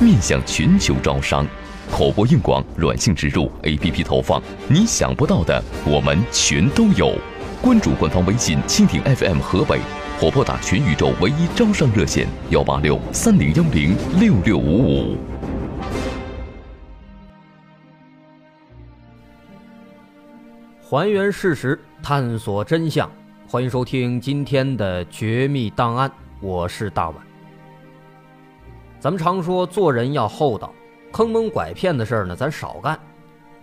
面向全球招商，口播硬广、软性植入、APP 投放，你想不到的我们全都有。关注官方微信“蜻蜓 FM 河北”，或拨打全宇宙唯一招商热线幺八六三零幺零六六五五。还原事实，探索真相，欢迎收听今天的《绝密档案》，我是大碗。咱们常说做人要厚道，坑蒙拐骗的事儿呢，咱少干。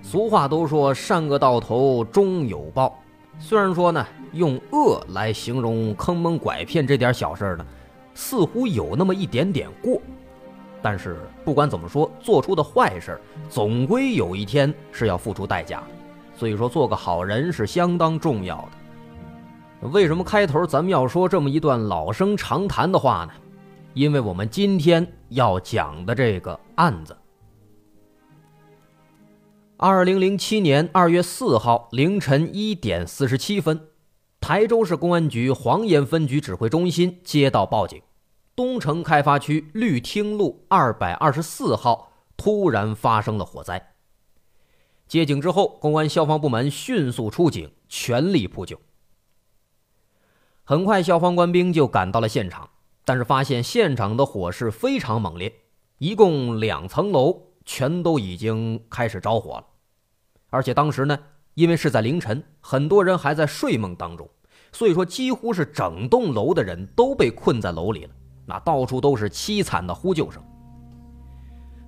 俗话都说善恶到头终有报。虽然说呢，用恶来形容坑蒙拐骗这点小事呢，似乎有那么一点点过。但是不管怎么说，做出的坏事总归有一天是要付出代价的。所以说，做个好人是相当重要的。为什么开头咱们要说这么一段老生常谈的话呢？因为我们今天要讲的这个案子，二零零七年二月四号凌晨一点四十七分，台州市公安局黄岩分局指挥中心接到报警，东城开发区绿汀路二百二十四号突然发生了火灾。接警之后，公安消防部门迅速出警，全力扑救。很快，消防官兵就赶到了现场。但是发现现场的火势非常猛烈，一共两层楼全都已经开始着火了，而且当时呢，因为是在凌晨，很多人还在睡梦当中，所以说几乎是整栋楼的人都被困在楼里了，那到处都是凄惨的呼救声。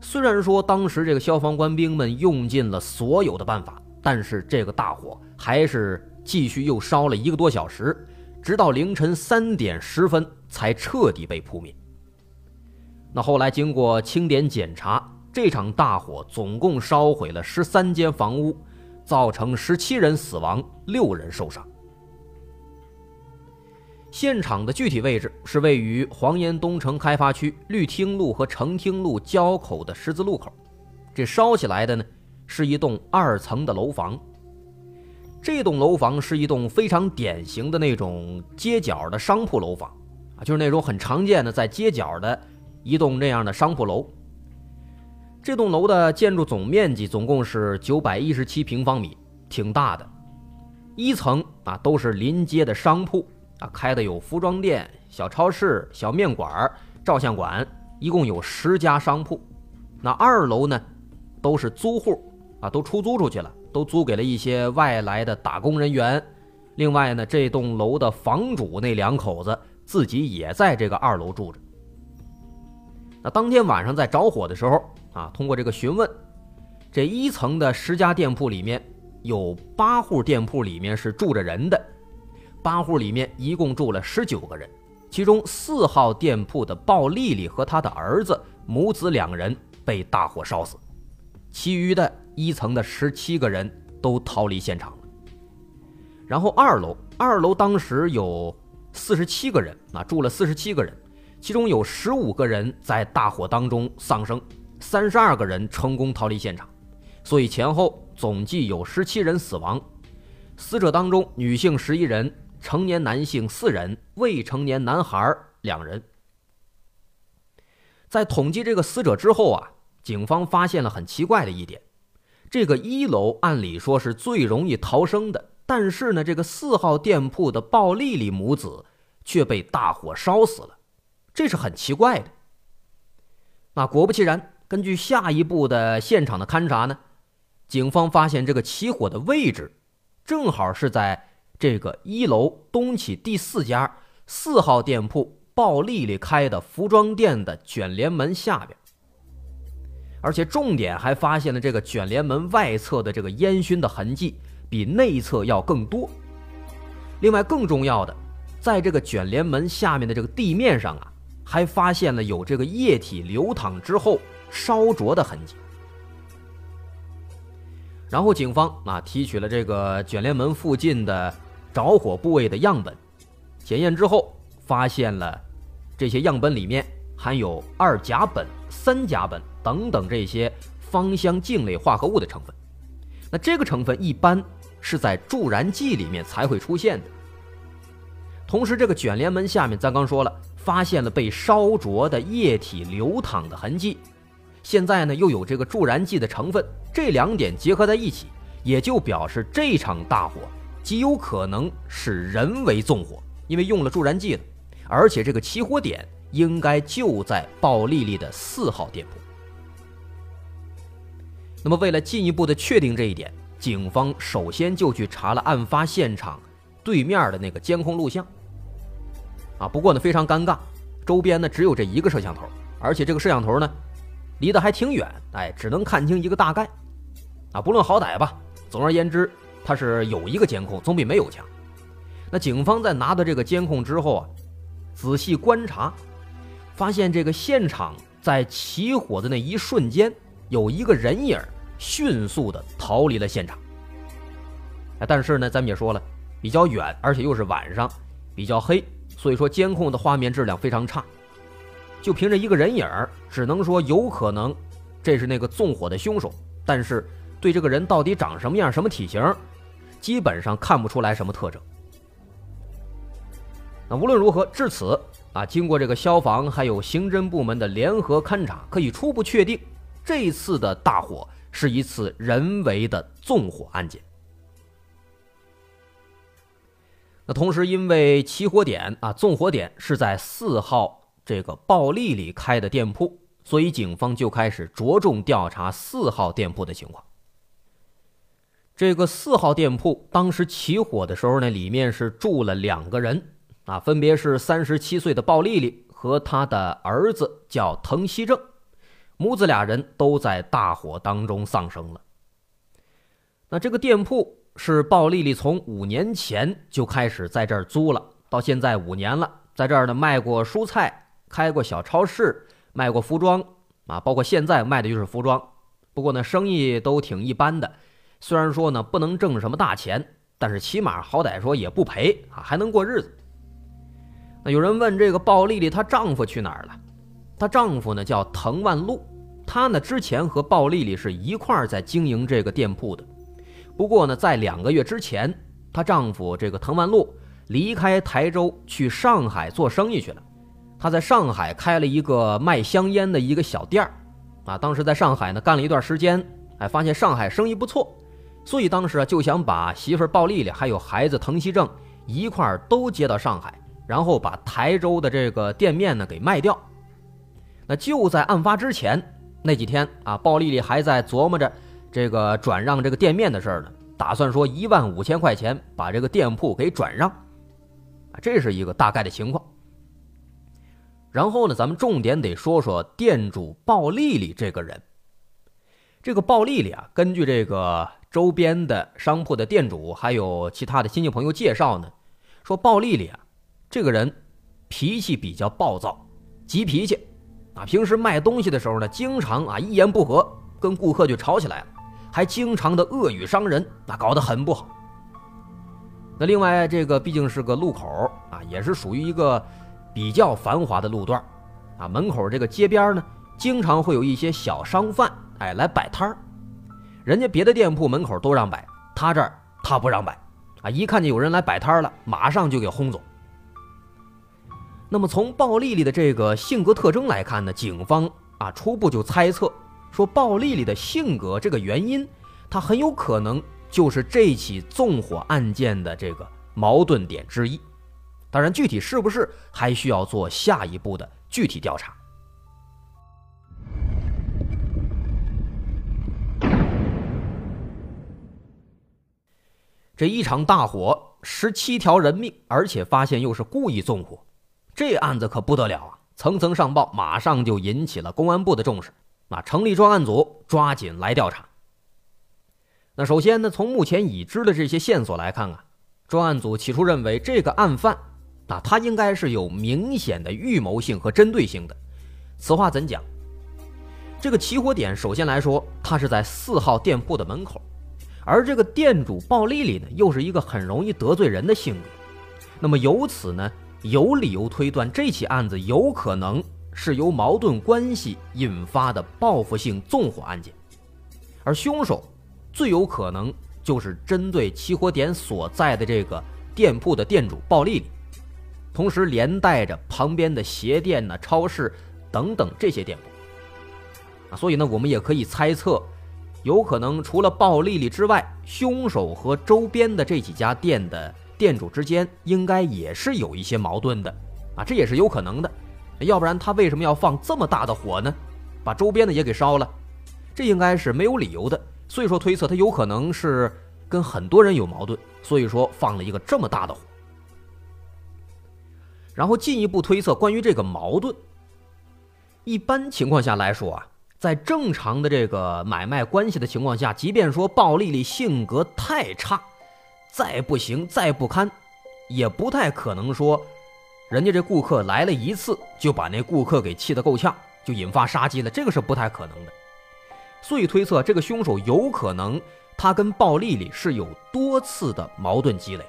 虽然说当时这个消防官兵们用尽了所有的办法，但是这个大火还是继续又烧了一个多小时。直到凌晨三点十分才彻底被扑灭。那后来经过清点检查，这场大火总共烧毁了十三间房屋，造成十七人死亡，六人受伤。现场的具体位置是位于黄岩东城开发区绿汀路和成汀路交口的十字路口。这烧起来的呢，是一栋二层的楼房。这栋楼房是一栋非常典型的那种街角的商铺楼房，啊，就是那种很常见的在街角的一栋那样的商铺楼。这栋楼的建筑总面积总共是九百一十七平方米，挺大的。一层啊都是临街的商铺啊，开的有服装店、小超市、小面馆、照相馆，一共有十家商铺。那二楼呢，都是租户啊，都出租出去了。都租给了一些外来的打工人员。另外呢，这栋楼的房主那两口子自己也在这个二楼住着。那当天晚上在着火的时候啊，通过这个询问，这一层的十家店铺里面有八户店铺里面是住着人的，八户里面一共住了十九个人，其中四号店铺的鲍丽丽和她的儿子母子两人被大火烧死，其余的。一层的十七个人都逃离现场了，然后二楼，二楼当时有四十七个人啊，住了四十七个人，其中有十五个人在大火当中丧生，三十二个人成功逃离现场，所以前后总计有十七人死亡，死者当中女性十一人，成年男性四人，未成年男孩两人。在统计这个死者之后啊，警方发现了很奇怪的一点。这个一楼按理说是最容易逃生的，但是呢，这个四号店铺的鲍丽丽母子却被大火烧死了，这是很奇怪的。那果不其然，根据下一步的现场的勘查呢，警方发现这个起火的位置正好是在这个一楼东起第四家四号店铺鲍丽丽开的服装店的卷帘门下边。而且重点还发现了这个卷帘门外侧的这个烟熏的痕迹比内侧要更多。另外更重要的，在这个卷帘门下面的这个地面上啊，还发现了有这个液体流淌之后烧灼的痕迹。然后警方啊提取了这个卷帘门附近的着火部位的样本，检验之后发现了这些样本里面含有二甲苯、三甲苯等等这些芳香烃类化合物的成分。那这个成分一般是在助燃剂里面才会出现的。同时，这个卷帘门下面，咱刚说了，发现了被烧灼的液体流淌的痕迹。现在呢，又有这个助燃剂的成分，这两点结合在一起，也就表示这场大火极有可能是人为纵火，因为用了助燃剂了，而且这个起火点应该就在鲍丽丽的四号店铺。那么，为了进一步的确定这一点，警方首先就去查了案发现场对面的那个监控录像。啊，不过呢非常尴尬，周边呢只有这一个摄像头，而且这个摄像头呢离得还挺远，哎，只能看清一个大概。啊，不论好歹吧，总而言之，它是有一个监控，总比没有强。那警方在拿到这个监控之后啊，仔细观察，发现这个现场在起火的那一瞬间，有一个人影迅速的逃离了现场。但是呢，咱们也说了，比较远，而且又是晚上，比较黑。所以说，监控的画面质量非常差，就凭着一个人影只能说有可能这是那个纵火的凶手。但是对这个人到底长什么样、什么体型，基本上看不出来什么特征。那无论如何，至此啊，经过这个消防还有刑侦部门的联合勘查，可以初步确定，这次的大火是一次人为的纵火案件。那同时，因为起火点啊，纵火点是在四号这个鲍丽丽开的店铺，所以警方就开始着重调查四号店铺的情况。这个四号店铺当时起火的时候呢，里面是住了两个人啊，分别是三十七岁的鲍丽丽和她的儿子叫滕西正，母子俩人都在大火当中丧生了。那这个店铺。是鲍丽丽从五年前就开始在这儿租了，到现在五年了，在这儿呢卖过蔬菜，开过小超市，卖过服装啊，包括现在卖的就是服装。不过呢，生意都挺一般的，虽然说呢不能挣什么大钱，但是起码好歹说也不赔啊，还能过日子。那有人问这个鲍丽丽她丈夫去哪儿了？她丈夫呢叫滕万禄，他呢之前和鲍丽丽是一块儿在经营这个店铺的。不过呢，在两个月之前，她丈夫这个滕万禄离开台州去上海做生意去了。他在上海开了一个卖香烟的一个小店儿，啊，当时在上海呢干了一段时间，哎，发现上海生意不错，所以当时啊就想把媳妇鲍丽丽还有孩子滕西正一块儿都接到上海，然后把台州的这个店面呢给卖掉。那就在案发之前那几天啊，鲍丽丽还在琢磨着。这个转让这个店面的事儿呢，打算说一万五千块钱把这个店铺给转让，啊，这是一个大概的情况。然后呢，咱们重点得说说店主鲍丽丽这个人。这个鲍丽丽啊，根据这个周边的商铺的店主还有其他的亲戚朋友介绍呢，说鲍丽丽啊，这个人脾气比较暴躁，急脾气，啊，平时卖东西的时候呢，经常啊一言不合跟顾客就吵起来了。还经常的恶语伤人，那搞得很不好。那另外，这个毕竟是个路口啊，也是属于一个比较繁华的路段啊。门口这个街边呢，经常会有一些小商贩哎来摆摊儿。人家别的店铺门口都让摆，他这儿他不让摆啊。一看见有人来摆摊了，马上就给轰走。那么从鲍丽丽的这个性格特征来看呢，警方啊初步就猜测。说鲍丽丽的性格这个原因，她很有可能就是这起纵火案件的这个矛盾点之一。当然，具体是不是还需要做下一步的具体调查。这一场大火，十七条人命，而且发现又是故意纵火，这案子可不得了啊！层层上报，马上就引起了公安部的重视。啊，成立专案组，抓紧来调查。那首先呢，从目前已知的这些线索来看啊，专案组起初认为这个案犯啊，他应该是有明显的预谋性和针对性的。此话怎讲？这个起火点首先来说，它是在四号店铺的门口，而这个店主鲍丽丽呢，又是一个很容易得罪人的性格。那么由此呢，有理由推断这起案子有可能是由矛盾关系引发的报复性纵火案件，而凶手最有可能就是针对起火点所在的这个店铺的店主鲍丽丽，同时连带着旁边的鞋店呢、超市等等这些店铺。啊，所以呢，我们也可以猜测。有可能除了鲍丽丽之外，凶手和周边的这几家店的店主之间应该也是有一些矛盾的，啊，这也是有可能的，要不然他为什么要放这么大的火呢？把周边的也给烧了，这应该是没有理由的。所以说推测他有可能是跟很多人有矛盾，所以说放了一个这么大的火。然后进一步推测关于这个矛盾，一般情况下来说啊。在正常的这个买卖关系的情况下，即便说鲍丽丽性格太差，再不行再不堪，也不太可能说，人家这顾客来了一次就把那顾客给气得够呛，就引发杀机了，这个是不太可能的。所以推测这个凶手有可能他跟鲍丽丽是有多次的矛盾积累，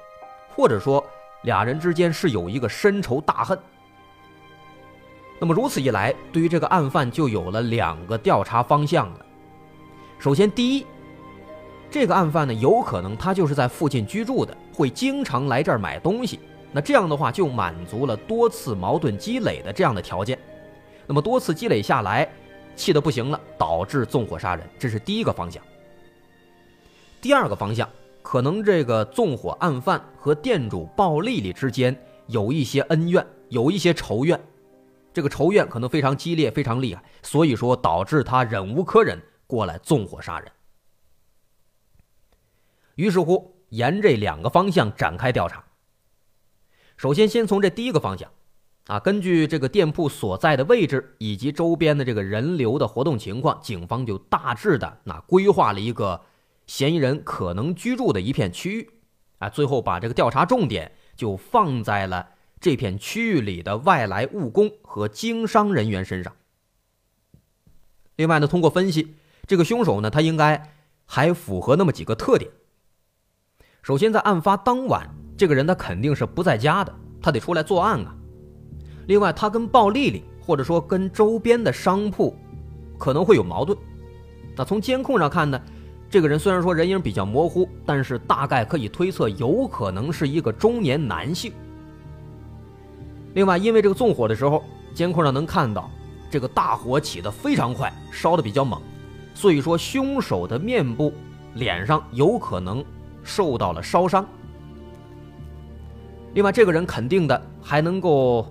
或者说俩人之间是有一个深仇大恨。那么如此一来，对于这个案犯就有了两个调查方向了。首先，第一，这个案犯呢，有可能他就是在附近居住的，会经常来这儿买东西。那这样的话，就满足了多次矛盾积累的这样的条件。那么多次积累下来，气得不行了，导致纵火杀人，这是第一个方向。第二个方向，可能这个纵火案犯和店主鲍丽丽之间有一些恩怨，有一些仇怨。这个仇怨可能非常激烈，非常厉害，所以说导致他忍无可忍，过来纵火杀人。于是乎，沿这两个方向展开调查。首先，先从这第一个方向，啊，根据这个店铺所在的位置以及周边的这个人流的活动情况，警方就大致的那规划了一个嫌疑人可能居住的一片区域，啊，最后把这个调查重点就放在了。这片区域里的外来务工和经商人员身上。另外呢，通过分析，这个凶手呢，他应该还符合那么几个特点。首先，在案发当晚，这个人他肯定是不在家的，他得出来作案啊。另外，他跟鲍丽丽或者说跟周边的商铺可能会有矛盾。那从监控上看呢，这个人虽然说人影比较模糊，但是大概可以推测，有可能是一个中年男性。另外，因为这个纵火的时候，监控上能看到这个大火起得非常快，烧得比较猛，所以说凶手的面部、脸上有可能受到了烧伤。另外，这个人肯定的还能够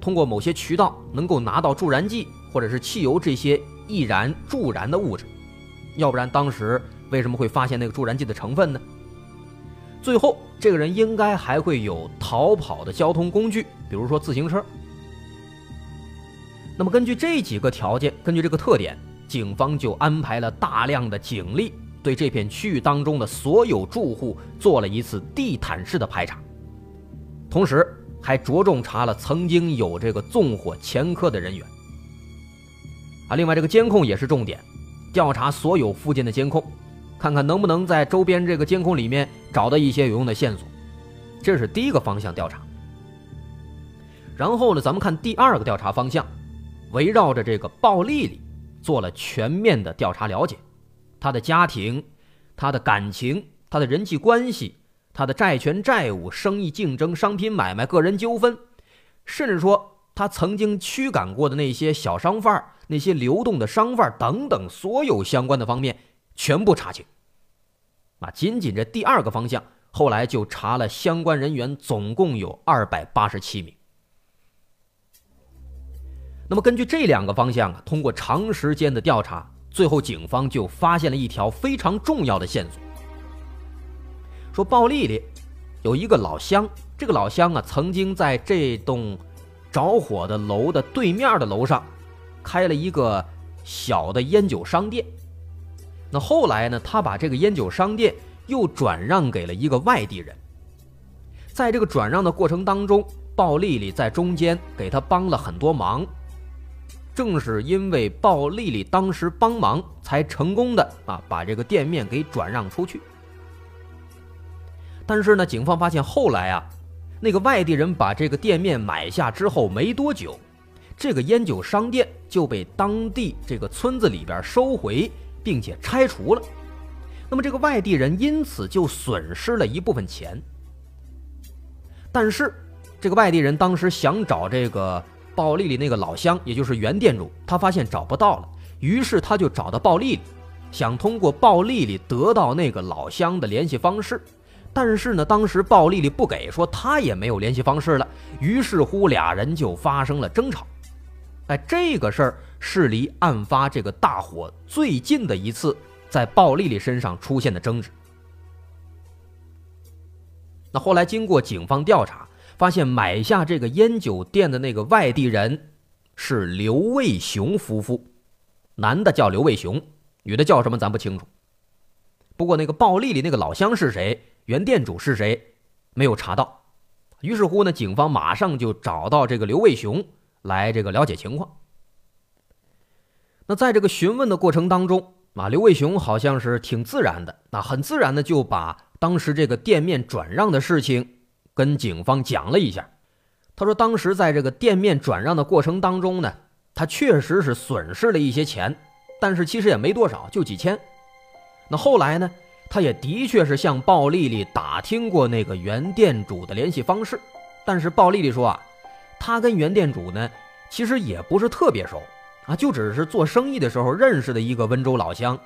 通过某些渠道能够拿到助燃剂或者是汽油这些易燃助燃的物质，要不然当时为什么会发现那个助燃剂的成分呢？最后，这个人应该还会有逃跑的交通工具，比如说自行车。那么，根据这几个条件，根据这个特点，警方就安排了大量的警力，对这片区域当中的所有住户做了一次地毯式的排查，同时还着重查了曾经有这个纵火前科的人员。啊，另外这个监控也是重点，调查所有附近的监控。看看能不能在周边这个监控里面找到一些有用的线索，这是第一个方向调查。然后呢，咱们看第二个调查方向，围绕着这个鲍丽丽做了全面的调查了解，他的家庭、他的感情、他的人际关系、他的债权债务、生意竞争、商品买卖、个人纠纷，甚至说他曾经驱赶过的那些小商贩、那些流动的商贩等等，所有相关的方面。全部查清。啊，仅仅这第二个方向，后来就查了相关人员，总共有二百八十七名。那么根据这两个方向啊，通过长时间的调查，最后警方就发现了一条非常重要的线索。说鲍丽丽有一个老乡，这个老乡啊，曾经在这栋着火的楼的对面的楼上，开了一个小的烟酒商店。那后来呢？他把这个烟酒商店又转让给了一个外地人。在这个转让的过程当中，鲍丽丽在中间给他帮了很多忙。正是因为鲍丽丽当时帮忙，才成功的啊把这个店面给转让出去。但是呢，警方发现后来啊，那个外地人把这个店面买下之后没多久，这个烟酒商店就被当地这个村子里边收回，并且拆除了。那么这个外地人因此就损失了一部分钱。但是这个外地人当时想找这个鲍丽丽那个老乡，也就是原店主，他发现找不到了，于是他就找到鲍丽丽，想通过鲍丽丽得到那个老乡的联系方式。但是呢，当时鲍丽丽不给，说她也没有联系方式了。于是乎，俩人就发生了争吵。哎，这个事儿是离案发这个大火最近的一次在鲍丽丽身上出现的争执。那后来经过警方调查，发现买下这个烟酒店的那个外地人是刘卫雄夫妇，男的叫刘卫雄，女的叫什么咱不清楚。不过那个鲍丽丽那个老乡是谁？原店主是谁？没有查到。于是乎呢，警方马上就找到这个刘卫雄来这个了解情况。那在这个询问的过程当中啊，刘卫雄好像是挺自然的，那很自然的就把当时这个店面转让的事情跟警方讲了一下。他说，当时在这个店面转让的过程当中呢，他确实是损失了一些钱，但是其实也没多少，就几千。那后来呢？他也的确是向鲍丽丽打听过那个原店主的联系方式，但是鲍丽丽说啊，他跟原店主呢，其实也不是特别熟啊，就只是做生意的时候认识的一个温州老乡，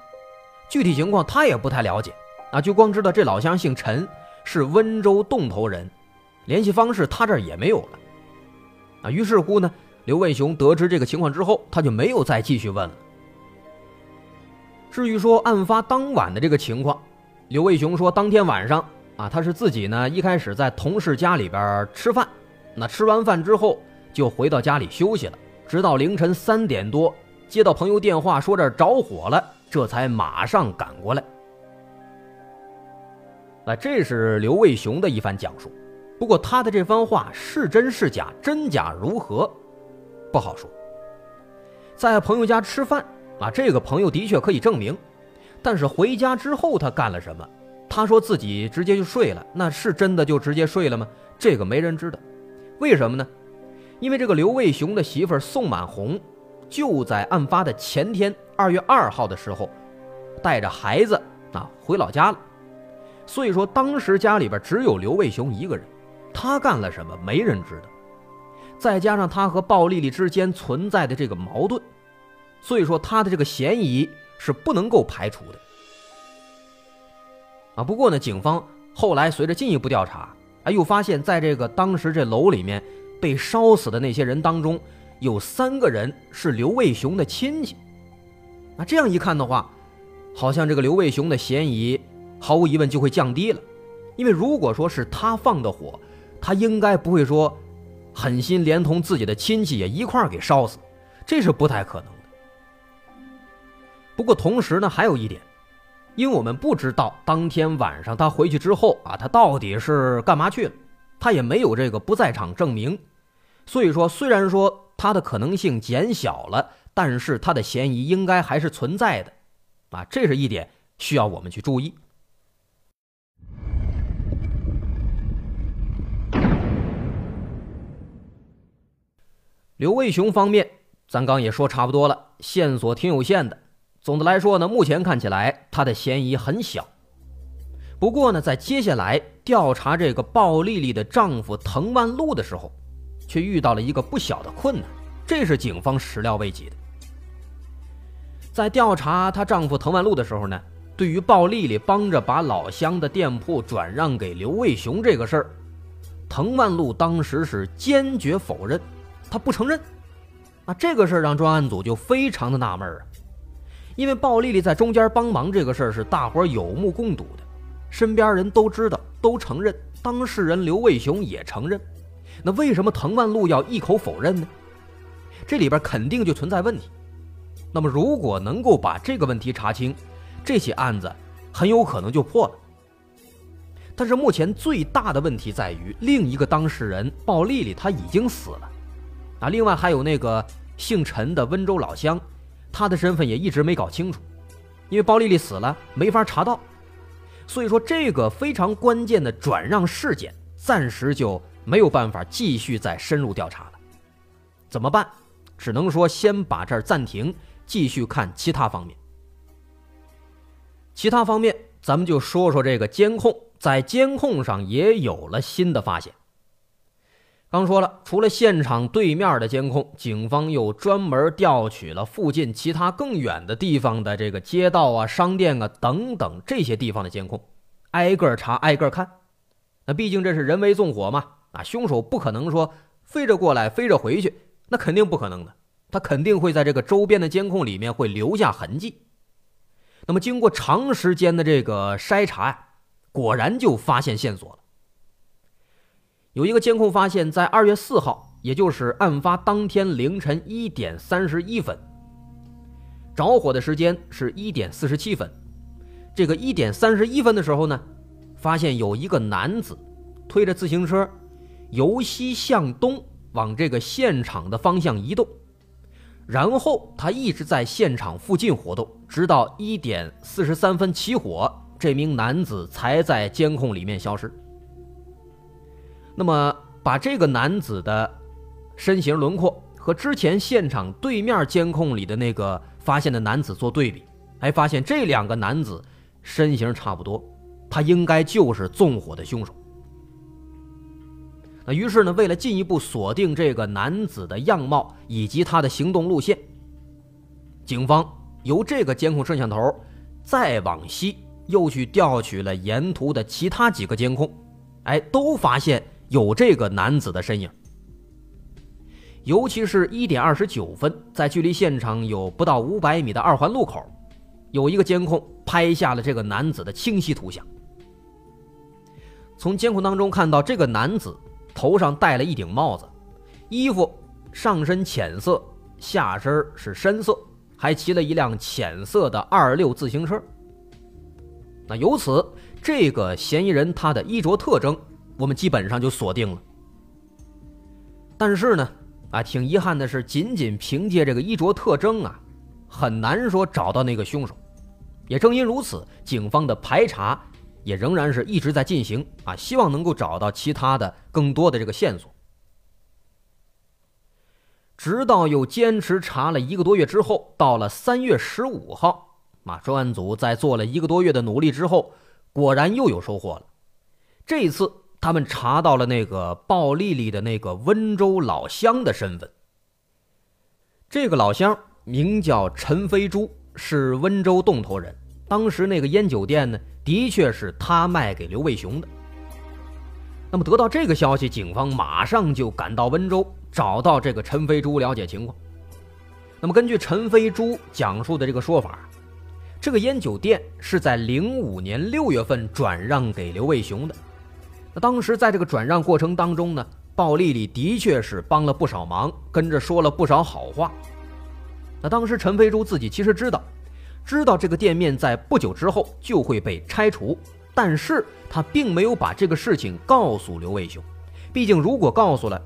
具体情况他也不太了解啊，就光知道这老乡姓陈，是温州洞头人，联系方式他这儿也没有了啊。于是乎呢，刘卫雄得知这个情况之后，他就没有再继续问了。至于说案发当晚的这个情况。刘卫雄说：“当天晚上啊，他是自己呢，一开始在同事家里边吃饭，那吃完饭之后就回到家里休息了，直到凌晨三点多接到朋友电话说这儿着火了，这才马上赶过来。那这是刘卫雄的一番讲述，不过他的这番话是真是假，真假如何，不好说。在朋友家吃饭啊，这个朋友的确可以证明。”但是回家之后他干了什么？他说自己直接就睡了，那是真的就直接睡了吗？这个没人知道。为什么呢？因为这个刘卫雄的媳妇宋满红就在案发的前天，二月二号的时候，带着孩子啊回老家了。所以说当时家里边只有刘卫雄一个人，他干了什么没人知道。再加上他和鲍丽丽之间存在的这个矛盾，所以说他的这个嫌疑。是不能够排除的啊！不过呢，警方后来随着进一步调查，啊，又发现，在这个当时这楼里面被烧死的那些人当中，有三个人是刘卫雄的亲戚。那这样一看的话，好像这个刘卫雄的嫌疑毫无疑问就会降低了，因为如果说是他放的火，他应该不会说狠心连同自己的亲戚也一块儿给烧死，这是不太可能的。不过同时呢，还有一点，因为我们不知道当天晚上他回去之后啊，他到底是干嘛去了，他也没有这个不在场证明，所以说虽然说他的可能性减小了，但是他的嫌疑应该还是存在的，啊，这是一点需要我们去注意。刘卫雄方面，咱刚也说差不多了，线索挺有限的。总的来说呢，目前看起来他的嫌疑很小。不过呢，在接下来调查这个鲍丽丽的丈夫滕万禄的时候，却遇到了一个不小的困难，这是警方始料未及的。在调查她丈夫滕万禄的时候呢，对于鲍丽丽帮着把老乡的店铺转让给刘卫雄这个事儿，滕万禄当时是坚决否认，他不承认。啊，这个事儿让专案组就非常的纳闷啊。因为鲍丽丽在中间帮忙这个事儿是大伙有目共睹的，身边人都知道，都承认，当事人刘卫雄也承认，那为什么滕万禄要一口否认呢？这里边肯定就存在问题。那么如果能够把这个问题查清，这起案子很有可能就破了。但是目前最大的问题在于，另一个当事人鲍丽丽她已经死了，啊，另外还有那个姓陈的温州老乡。他的身份也一直没搞清楚，因为包丽丽死了，没法查到，所以说这个非常关键的转让事件，暂时就没有办法继续再深入调查了。怎么办？只能说先把这儿暂停，继续看其他方面。其他方面，咱们就说说这个监控，在监控上也有了新的发现。刚说了，除了现场对面的监控，警方又专门调取了附近其他更远的地方的这个街道啊、商店啊等等这些地方的监控，挨个查、挨个看。那毕竟这是人为纵火嘛，啊，凶手不可能说飞着过来、飞着回去，那肯定不可能的。他肯定会在这个周边的监控里面会留下痕迹。那么经过长时间的这个筛查呀，果然就发现线索了。有一个监控发现，在二月四号，也就是案发当天凌晨一点三十一分，着火的时间是一点四十七分。这个一点三十一分的时候呢，发现有一个男子推着自行车由西向东往这个现场的方向移动，然后他一直在现场附近活动，直到一点四十三分起火，这名男子才在监控里面消失。那么，把这个男子的身形轮廓和之前现场对面监控里的那个发现的男子做对比，还发现这两个男子身形差不多，他应该就是纵火的凶手。那于是呢，为了进一步锁定这个男子的样貌以及他的行动路线，警方由这个监控摄像头再往西，又去调取了沿途的其他几个监控，哎，都发现。有这个男子的身影，尤其是一点二十九分，在距离现场有不到五百米的二环路口，有一个监控拍下了这个男子的清晰图像。从监控当中看到，这个男子头上戴了一顶帽子，衣服上身浅色，下身是深色，还骑了一辆浅色的二六自行车。那由此，这个嫌疑人他的衣着特征。我们基本上就锁定了，但是呢，啊，挺遗憾的是，仅仅凭借这个衣着特征啊，很难说找到那个凶手。也正因如此，警方的排查也仍然是一直在进行啊，希望能够找到其他的更多的这个线索。直到又坚持查了一个多月之后，到了三月十五号，啊，专案组在做了一个多月的努力之后，果然又有收获了。这一次。他们查到了那个鲍丽丽的那个温州老乡的身份。这个老乡名叫陈飞珠，是温州洞头人。当时那个烟酒店呢，的确是他卖给刘卫雄的。那么得到这个消息，警方马上就赶到温州，找到这个陈飞珠了解情况。那么根据陈飞珠讲述的这个说法，这个烟酒店是在零五年六月份转让给刘卫雄的。当时在这个转让过程当中呢，鲍丽丽的确是帮了不少忙，跟着说了不少好话。那当时陈飞珠自己其实知道，知道这个店面在不久之后就会被拆除，但是他并没有把这个事情告诉刘卫雄，毕竟如果告诉了，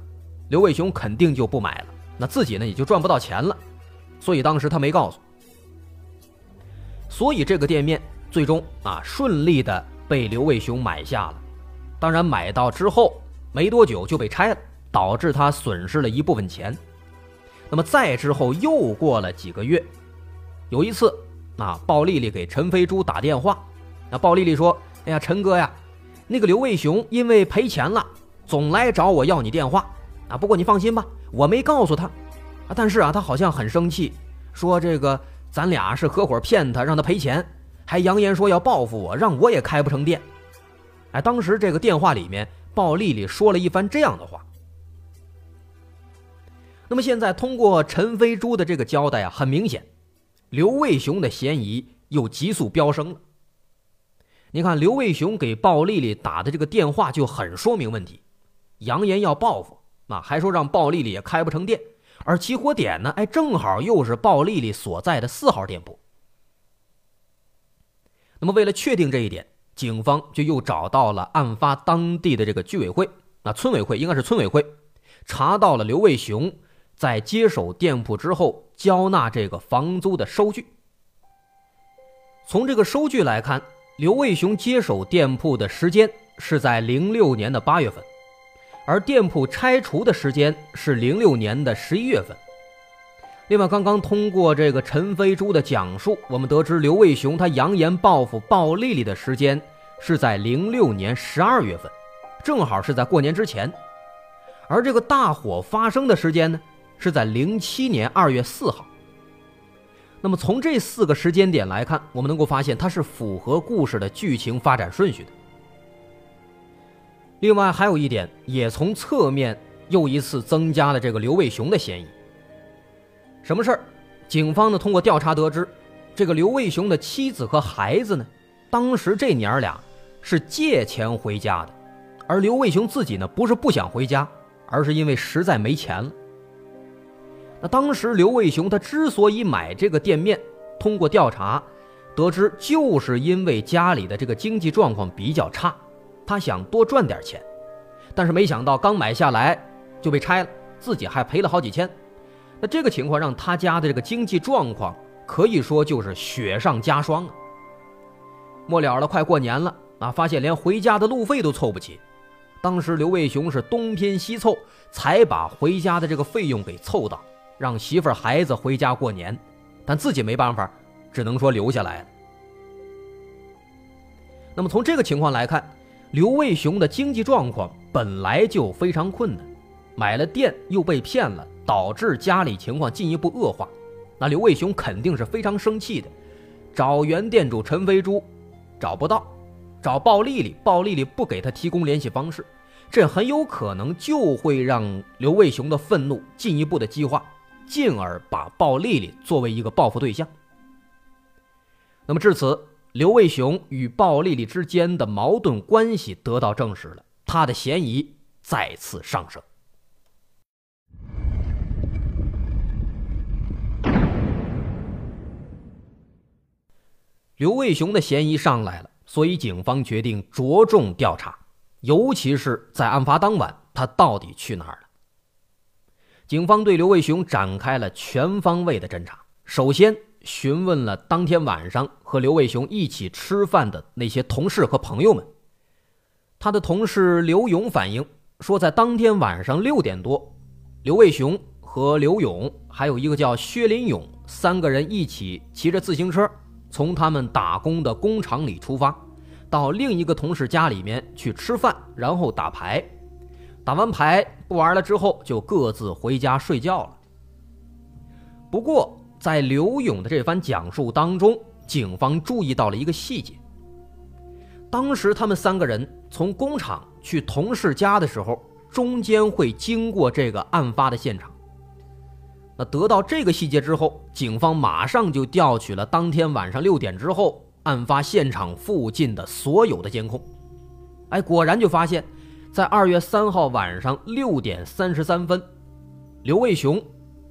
刘卫雄肯定就不买了，那自己呢也就赚不到钱了，所以当时他没告诉。所以这个店面最终啊顺利的被刘卫雄买下了。当然，买到之后没多久就被拆了，导致他损失了一部分钱。那么再之后又过了几个月，有一次，啊，鲍丽丽给陈飞珠打电话，那鲍丽丽说：“哎呀，陈哥呀，那个刘卫雄因为赔钱了，总来找我要你电话啊。不过你放心吧，我没告诉他。但是啊，他好像很生气，说这个咱俩是合伙骗他，让他赔钱，还扬言说要报复我，让我也开不成店。”哎，当时这个电话里面，鲍丽丽说了一番这样的话。那么现在通过陈飞珠的这个交代啊，很明显，刘卫雄的嫌疑又急速飙升了。你看，刘卫雄给鲍丽丽打的这个电话就很说明问题，扬言要报复，啊，还说让鲍丽丽也开不成店，而起火点呢，哎，正好又是鲍丽丽所在的四号店铺。那么为了确定这一点。警方就又找到了案发当地的这个居委会，那村委会应该是村委会，查到了刘卫雄在接手店铺之后交纳这个房租的收据。从这个收据来看，刘卫雄接手店铺的时间是在零六年的八月份，而店铺拆除的时间是零六年的十一月份。另外，刚刚通过这个陈飞珠的讲述，我们得知刘卫雄他扬言报复鲍丽丽的时间是在零六年十二月份，正好是在过年之前。而这个大火发生的时间呢，是在零七年二月四号。那么从这四个时间点来看，我们能够发现它是符合故事的剧情发展顺序的。另外还有一点，也从侧面又一次增加了这个刘卫雄的嫌疑。什么事儿？警方呢通过调查得知，这个刘卫雄的妻子和孩子呢，当时这娘俩是借钱回家的，而刘卫雄自己呢不是不想回家。而是因为实在没钱了。那当时刘卫雄他之所以买这个店面，通过调查得知，就是因为家里的这个经济状况比较差，他想多赚点钱。但是没想到刚买下来就被拆了，自己还赔了好几千。那这个情况让他家的这个经济状况可以说就是雪上加霜啊。末了了，快过年了啊，发现连回家的路费都凑不齐。当时刘卫雄是东拼西凑，才把回家的这个费用给凑到，让媳妇儿孩子回家过年，但自己没办法，只能说留下来。那么从这个情况来看，刘卫雄的经济状况本来就非常困难，买了店又被骗了，导致家里情况进一步恶化，那刘卫雄肯定是非常生气的，找原店主陈飞珠，找不到。找鲍丽丽，鲍丽丽不给他提供联系方式，这很有可能就会让刘卫雄的愤怒进一步的激化，进而把鲍丽丽作为一个报复对象。那么至此，刘卫雄与鲍丽丽之间的矛盾关系得到证实了，他的嫌疑再次上升。刘卫雄的嫌疑上来了。所以，警方决定着重调查，尤其是在案发当晚，他到底去哪儿了？警方对刘卫雄展开了全方位的侦查。首先，询问了当天晚上和刘卫雄一起吃饭的那些同事和朋友们。他的同事刘勇反映说，在当天晚上六点多，刘卫雄和刘勇还有一个叫薛林勇三个人一起骑着自行车，从他们打工的工厂里出发。到另一个同事家里面去吃饭，然后打牌，打完牌不玩了之后，就各自回家睡觉了。不过，在刘勇的这番讲述当中，警方注意到了一个细节：当时他们三个人从工厂去同事家的时候，中间会经过这个案发的现场。那得到这个细节之后，警方马上就调取了当天晚上六点之后。案发现场附近的所有的监控，哎，果然就发现，在二月三号晚上六点三十三分，刘卫雄、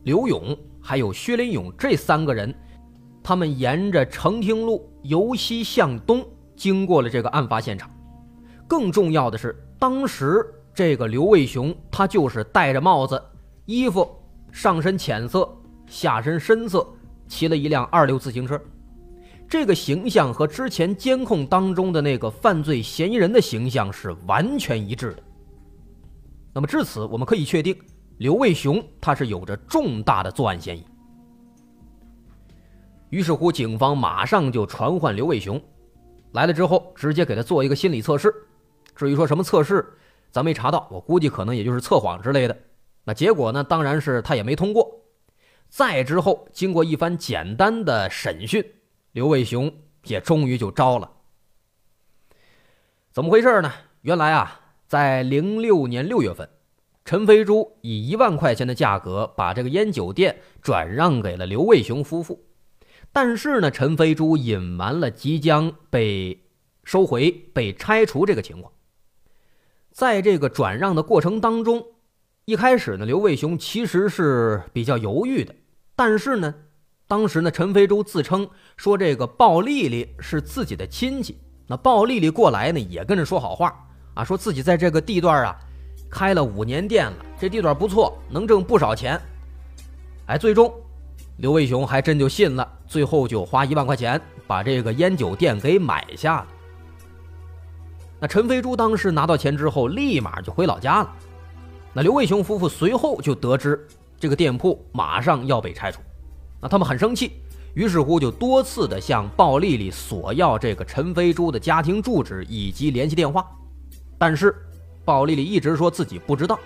刘勇还有薛林勇这三个人，他们沿着成厅路由西向东经过了这个案发现场。更重要的是，当时这个刘卫雄他就是戴着帽子，衣服上身浅色，下身深色，骑了一辆二流自行车。这个形象和之前监控当中的那个犯罪嫌疑人的形象是完全一致的。那么至此，我们可以确定，刘卫雄他是有着重大的作案嫌疑。于是乎，警方马上就传唤刘卫雄，来了之后，直接给他做一个心理测试。至于说什么测试，咱没查到，我估计可能也就是测谎之类的。那结果呢，当然是他也没通过。再之后，经过一番简单的审讯。刘卫雄也终于就招了，怎么回事呢？原来啊，在零六年六月份，陈飞珠以一万块钱的价格把这个烟酒店转让给了刘卫雄夫妇，但是呢，陈飞珠隐瞒了即将被收回、被拆除这个情况。在这个转让的过程当中，一开始呢，刘卫雄其实是比较犹豫的，但是呢。当时呢，陈飞珠自称说这个鲍丽丽是自己的亲戚，那鲍丽丽过来呢，也跟着说好话啊，说自己在这个地段啊开了五年店了，这地段不错，能挣不少钱。哎，最终刘卫雄还真就信了，最后就花一万块钱把这个烟酒店给买下了。那陈飞珠当时拿到钱之后，立马就回老家了。那刘卫雄夫妇随后就得知这个店铺马上要被拆除，那他们很生气，于是乎就多次的向鲍丽丽索要这个陈飞珠的家庭住址以及联系电话，但是鲍丽丽一直说自己不知道。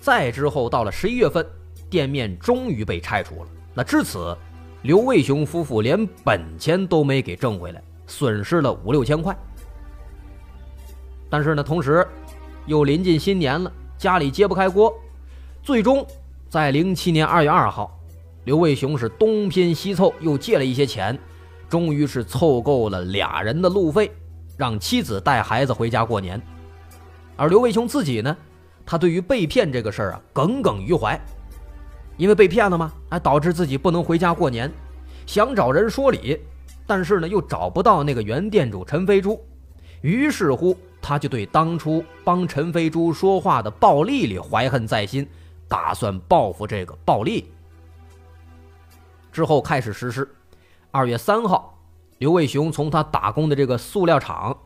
再之后到了十一月份，店面终于被拆除了。那至此，刘卫雄夫妇连本钱都没给挣回来，损失了五六千块。但是呢，同时。又临近新年了，家里揭不开锅，最终在零七年二月二号，刘卫雄是东拼西凑，又借了一些钱，终于是凑够了俩人的路费，让妻子带孩子回家过年。而刘卫雄自己呢，他对于被骗这个事儿啊耿耿于怀，因为被骗了嘛，哎，导致自己不能回家过年，想找人说理，但是呢又找不到那个原店主陈飞珠，于是乎。他就对当初帮陈飞珠说话的鲍丽丽怀恨在心，打算报复这个鲍丽。之后开始实施。二月三号，刘卫雄从他打工的这个塑料厂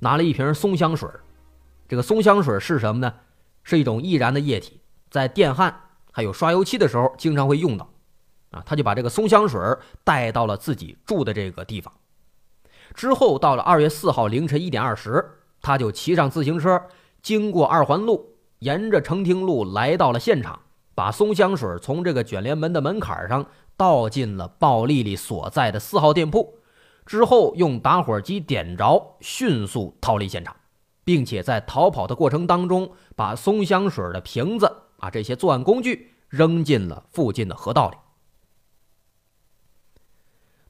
拿了一瓶松香水。这个松香水是什么呢？是一种易燃的液体，在电焊还有刷油漆的时候经常会用到。啊，他就把这个松香水带到了自己住的这个地方。之后到了二月四号凌晨一点二十。他就骑上自行车，经过二环路，沿着成亭路来到了现场，把松香水从这个卷帘门的门槛上倒进了鲍丽丽所在的四号店铺，之后用打火机点着，迅速逃离现场，并且在逃跑的过程当中，把松香水的瓶子啊这些作案工具扔进了附近的河道里。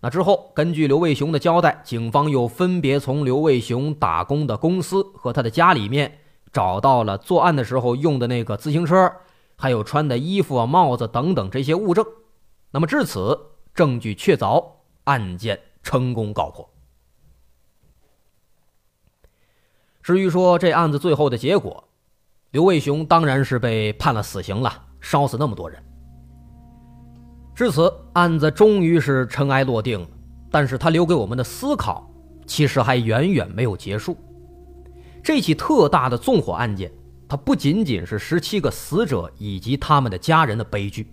那之后，根据刘卫雄的交代，警方又分别从刘卫雄打工的公司和他的家里面找到了作案的时候用的那个自行车，还有穿的衣服、帽子等等这些物证。那么至此，证据确凿，案件成功告破。至于说这案子最后的结果，刘卫雄当然是被判了死刑了，烧死那么多人。至此，案子终于是尘埃落定了。但是他留给我们的思考，其实还远远没有结束。这起特大的纵火案件，它不仅仅是十七个死者以及他们的家人的悲剧，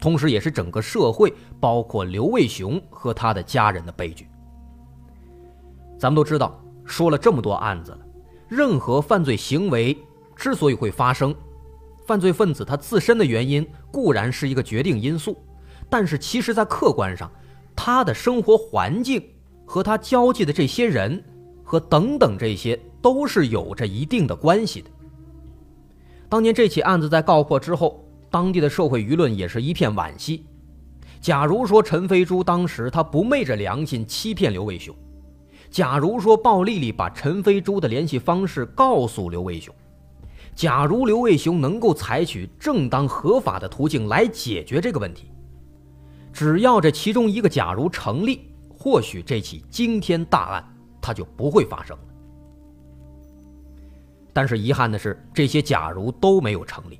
同时也是整个社会，包括刘卫雄和他的家人的悲剧。咱们都知道，说了这么多案子了，任何犯罪行为之所以会发生，犯罪分子他自身的原因固然是一个决定因素。但是，其实，在客观上，他的生活环境和他交际的这些人，和等等这些，都是有着一定的关系的。当年这起案子在告破之后，当地的社会舆论也是一片惋惜。假如说陈飞珠当时他不昧着良心欺骗刘卫雄，假如说鲍丽丽把陈飞珠的联系方式告诉刘卫雄，假如刘卫雄能够采取正当合法的途径来解决这个问题。只要这其中一个假如成立，或许这起惊天大案它就不会发生了。但是遗憾的是，这些假如都没有成立。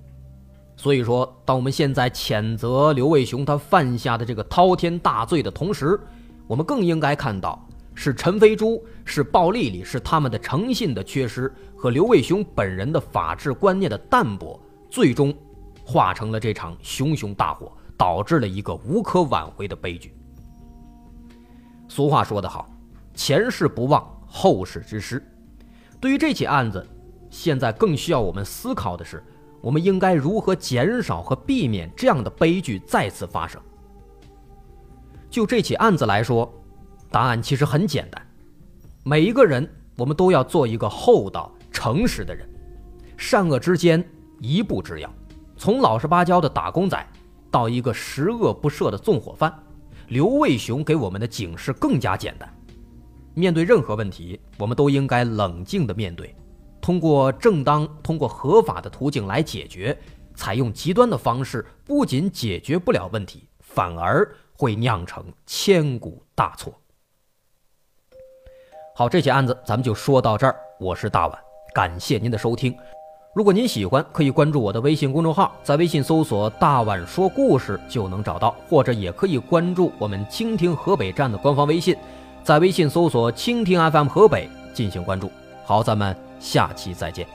所以说，当我们现在谴责刘卫雄他犯下的这个滔天大罪的同时，我们更应该看到是陈飞珠、是鲍丽丽、是他们的诚信的缺失和刘卫雄本人的法治观念的淡薄，最终化成了这场熊熊大火。导致了一个无可挽回的悲剧。俗话说得好，前事不忘，后事之师。对于这起案子，现在更需要我们思考的是，我们应该如何减少和避免这样的悲剧再次发生。就这起案子来说，答案其实很简单：每一个人，我们都要做一个厚道、诚实的人，善恶之间一步之遥。从老实巴交的打工仔。到一个十恶不赦的纵火犯，刘卫雄给我们的警示更加简单：面对任何问题，我们都应该冷静的面对，通过正当、通过合法的途径来解决。采用极端的方式，不仅解决不了问题，反而会酿成千古大错。好，这起案子咱们就说到这儿。我是大碗，感谢您的收听。如果您喜欢，可以关注我的微信公众号，在微信搜索“大碗说故事”就能找到，或者也可以关注我们蜻蜓河北站的官方微信，在微信搜索“蜻蜓 FM 河北”进行关注。好，咱们下期再见。